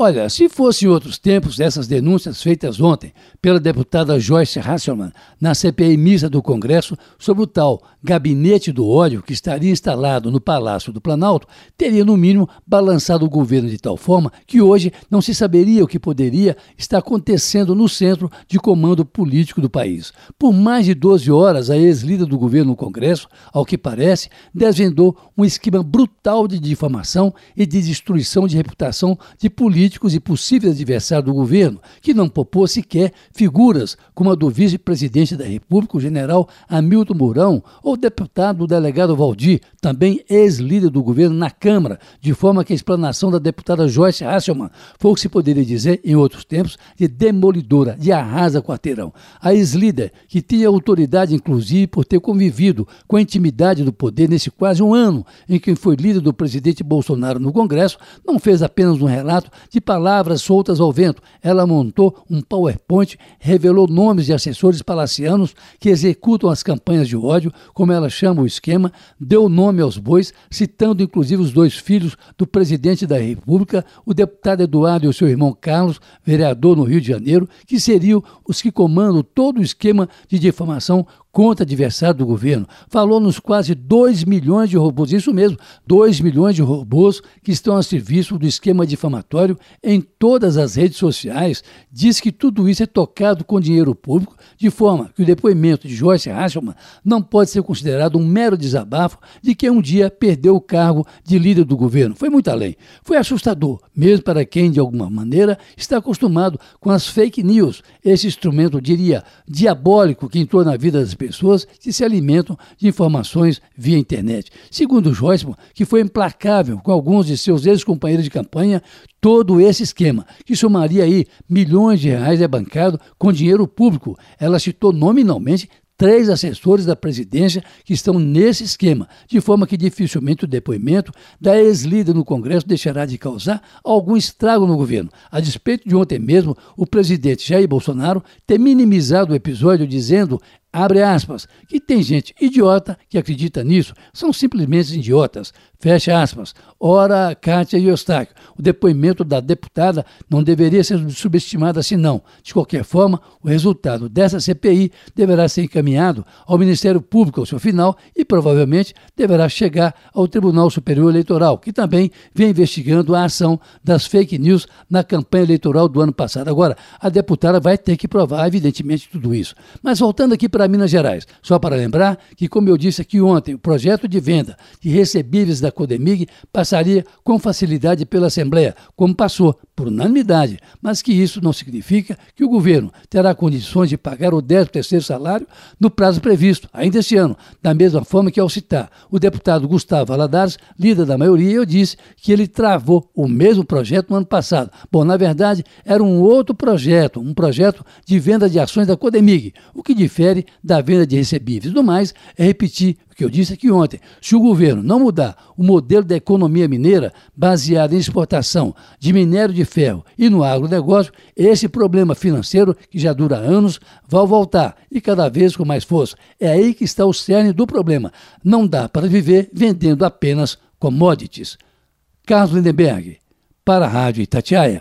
Olha, se fosse outros tempos, essas denúncias feitas ontem pela deputada Joyce Hasselman na CPI mista do Congresso sobre o tal gabinete do ódio que estaria instalado no Palácio do Planalto, teria no mínimo balançado o governo de tal forma que hoje não se saberia o que poderia estar acontecendo no centro de comando político do país. Por mais de 12 horas, a ex-líder do governo no Congresso, ao que parece, desvendou um esquema brutal de difamação e de destruição de reputação de políticos políticos e possíveis adversários do governo, que não popou sequer figuras como a do vice-presidente da República, o general Hamilton Mourão, ou o deputado o delegado Valdir, também ex-líder do governo na Câmara, de forma que a explanação da deputada Joyce Hasselmann foi o que se poderia dizer, em outros tempos, de demolidora, de arrasa quarteirão. A ex-líder, que tinha autoridade, inclusive, por ter convivido com a intimidade do poder nesse quase um ano em que foi líder do presidente Bolsonaro no Congresso, não fez apenas um relato de de palavras soltas ao vento. Ela montou um PowerPoint, revelou nomes de assessores palacianos que executam as campanhas de ódio, como ela chama o esquema, deu nome aos bois, citando inclusive os dois filhos do presidente da República, o deputado Eduardo e o seu irmão Carlos, vereador no Rio de Janeiro, que seriam os que comandam todo o esquema de difamação contra adversário do governo. Falou nos quase 2 milhões de robôs, isso mesmo, 2 milhões de robôs que estão a serviço do esquema difamatório em todas as redes sociais. Diz que tudo isso é tocado com dinheiro público, de forma que o depoimento de Joyce Hasselman não pode ser considerado um mero desabafo de que um dia perdeu o cargo de líder do governo. Foi muito além. Foi assustador, mesmo para quem, de alguma maneira, está acostumado com as fake news, esse instrumento, diria, diabólico que entrou na vida das pessoas pessoas que se alimentam de informações via internet. Segundo Joyceman, que foi implacável com alguns de seus ex-companheiros de campanha, todo esse esquema, que somaria aí milhões de reais é bancado com dinheiro público. Ela citou nominalmente três assessores da presidência que estão nesse esquema, de forma que dificilmente o depoimento da ex-líder no Congresso deixará de causar algum estrago no governo. A despeito de ontem mesmo, o presidente Jair Bolsonaro ter minimizado o episódio dizendo abre aspas, que tem gente idiota que acredita nisso, são simplesmente idiotas, fecha aspas. Ora, Kátia Eustáquio, o depoimento da deputada não deveria ser subestimado assim não. De qualquer forma, o resultado dessa CPI deverá ser encaminhado ao Ministério Público ao seu final e provavelmente deverá chegar ao Tribunal Superior Eleitoral, que também vem investigando a ação das fake news na campanha eleitoral do ano passado. Agora, a deputada vai ter que provar, evidentemente, tudo isso. Mas voltando aqui para para Minas Gerais. Só para lembrar que, como eu disse aqui ontem, o projeto de venda de recebíveis da Codemig passaria com facilidade pela Assembleia, como passou, por unanimidade, mas que isso não significa que o governo terá condições de pagar o 13º salário no prazo previsto, ainda este ano, da mesma forma que ao citar o deputado Gustavo Valadares, líder da maioria, eu disse que ele travou o mesmo projeto no ano passado. Bom, na verdade, era um outro projeto, um projeto de venda de ações da Codemig, o que difere da venda de recebíveis. No mais, é repetir o que eu disse aqui ontem. Se o governo não mudar o modelo da economia mineira baseado em exportação de minério de ferro e no agronegócio, esse problema financeiro, que já dura anos, vai voltar e cada vez com mais força. É aí que está o cerne do problema. Não dá para viver vendendo apenas commodities. Carlos Lindenberg, para a Rádio Itatiaia.